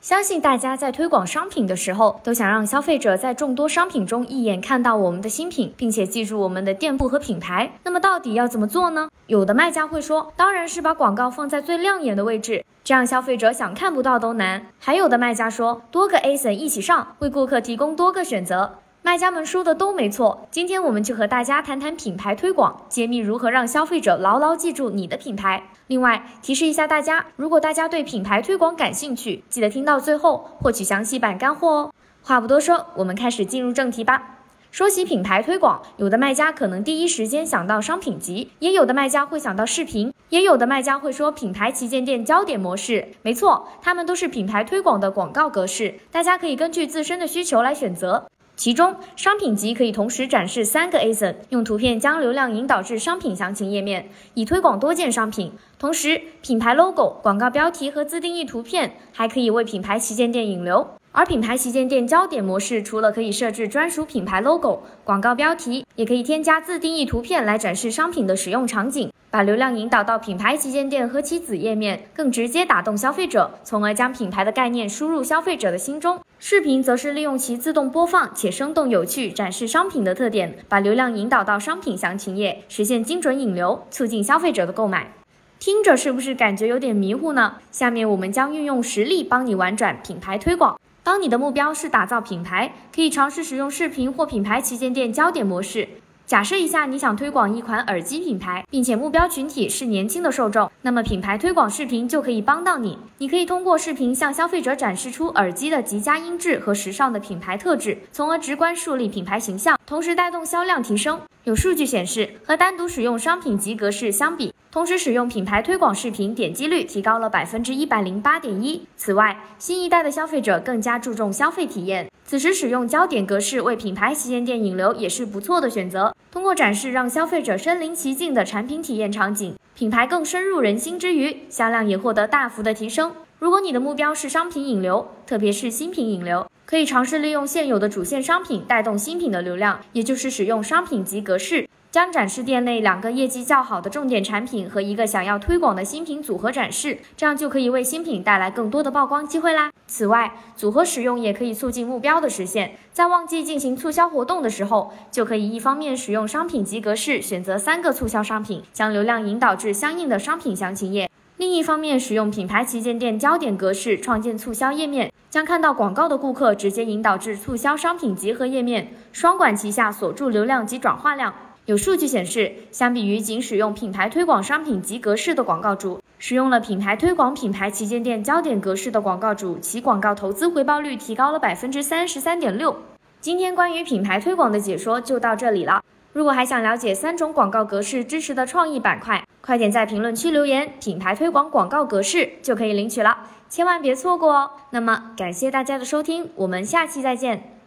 相信大家在推广商品的时候，都想让消费者在众多商品中一眼看到我们的新品，并且记住我们的店铺和品牌。那么到底要怎么做呢？有的卖家会说，当然是把广告放在最亮眼的位置，这样消费者想看不到都难。还有的卖家说，多个 ASIN 一起上，为顾客提供多个选择。卖家们说的都没错，今天我们就和大家谈谈品牌推广，揭秘如何让消费者牢牢记住你的品牌。另外提示一下大家，如果大家对品牌推广感兴趣，记得听到最后获取详细版干货哦。话不多说，我们开始进入正题吧。说起品牌推广，有的卖家可能第一时间想到商品集，也有的卖家会想到视频，也有的卖家会说品牌旗舰店焦点模式。没错，它们都是品牌推广的广告格式，大家可以根据自身的需求来选择。其中，商品集可以同时展示三个 ASIN，用图片将流量引导至商品详情页面，以推广多件商品。同时，品牌 logo、广告标题和自定义图片还可以为品牌旗舰店引流。而品牌旗舰店焦点模式，除了可以设置专属品牌 logo、广告标题，也可以添加自定义图片来展示商品的使用场景。把流量引导到品牌旗舰店和其子页面，更直接打动消费者，从而将品牌的概念输入消费者的心中。视频则是利用其自动播放且生动有趣展示商品的特点，把流量引导到商品详情页，实现精准引流，促进消费者的购买。听着是不是感觉有点迷糊呢？下面我们将运用实例帮你玩转品牌推广。当你的目标是打造品牌，可以尝试使用视频或品牌旗舰店焦点模式。假设一下，你想推广一款耳机品牌，并且目标群体是年轻的受众，那么品牌推广视频就可以帮到你。你可以通过视频向消费者展示出耳机的极佳音质和时尚的品牌特质，从而直观树立品牌形象，同时带动销量提升。有数据显示，和单独使用商品级格式相比，同时使用品牌推广视频点击率提高了百分之一百零八点一。此外，新一代的消费者更加注重消费体验。此时使用焦点格式为品牌旗舰店引流也是不错的选择。通过展示让消费者身临其境的产品体验场景，品牌更深入人心之余，销量也获得大幅的提升。如果你的目标是商品引流，特别是新品引流，可以尝试利用现有的主线商品带动新品的流量，也就是使用商品级格式。将展示店内两个业绩较好的重点产品和一个想要推广的新品组合展示，这样就可以为新品带来更多的曝光机会啦。此外，组合使用也可以促进目标的实现。在旺季进行促销活动的时候，就可以一方面使用商品级格式选择三个促销商品，将流量引导至相应的商品详情页；另一方面使用品牌旗舰店焦点格式创建促销页面，将看到广告的顾客直接引导至促销商品集合页面，双管齐下锁住流量及转化量。有数据显示，相比于仅使用品牌推广商品及格式的广告主，使用了品牌推广品牌旗舰店焦点格式的广告主，其广告投资回报率提高了百分之三十三点六。今天关于品牌推广的解说就到这里了。如果还想了解三种广告格式支持的创意板块，快点在评论区留言“品牌推广广告格式”就可以领取了，千万别错过哦。那么感谢大家的收听，我们下期再见。